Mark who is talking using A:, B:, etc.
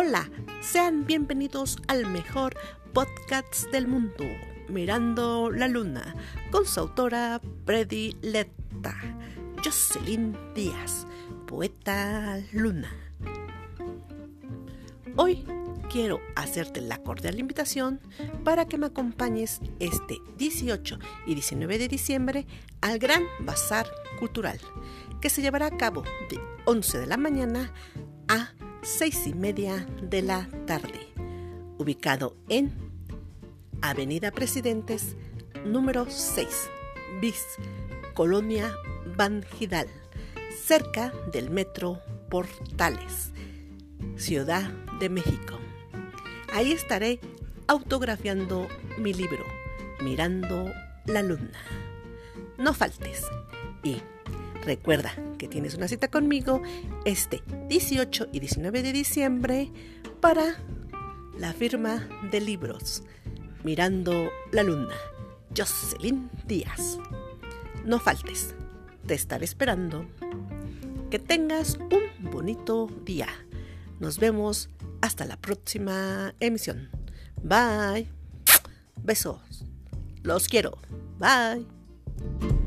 A: Hola, sean bienvenidos al mejor podcast del mundo, Mirando la Luna, con su autora predileta, Jocelyn Díaz, poeta Luna. Hoy quiero hacerte la cordial invitación para que me acompañes este 18 y 19 de diciembre al Gran Bazar Cultural, que se llevará a cabo de 11 de la mañana a 6 y media de la tarde, ubicado en Avenida Presidentes número 6, bis, Colonia Banjidal, cerca del Metro Portales, Ciudad de México. Ahí estaré autografiando mi libro, Mirando la Luna. No faltes y recuerda que tienes una cita conmigo este 18 y 19 de diciembre para la firma de libros, Mirando la Luna. Jocelyn Díaz. No faltes, te estaré esperando. Que tengas un bonito día. Nos vemos hasta la próxima emisión. Bye. Besos. Los quiero. Bye.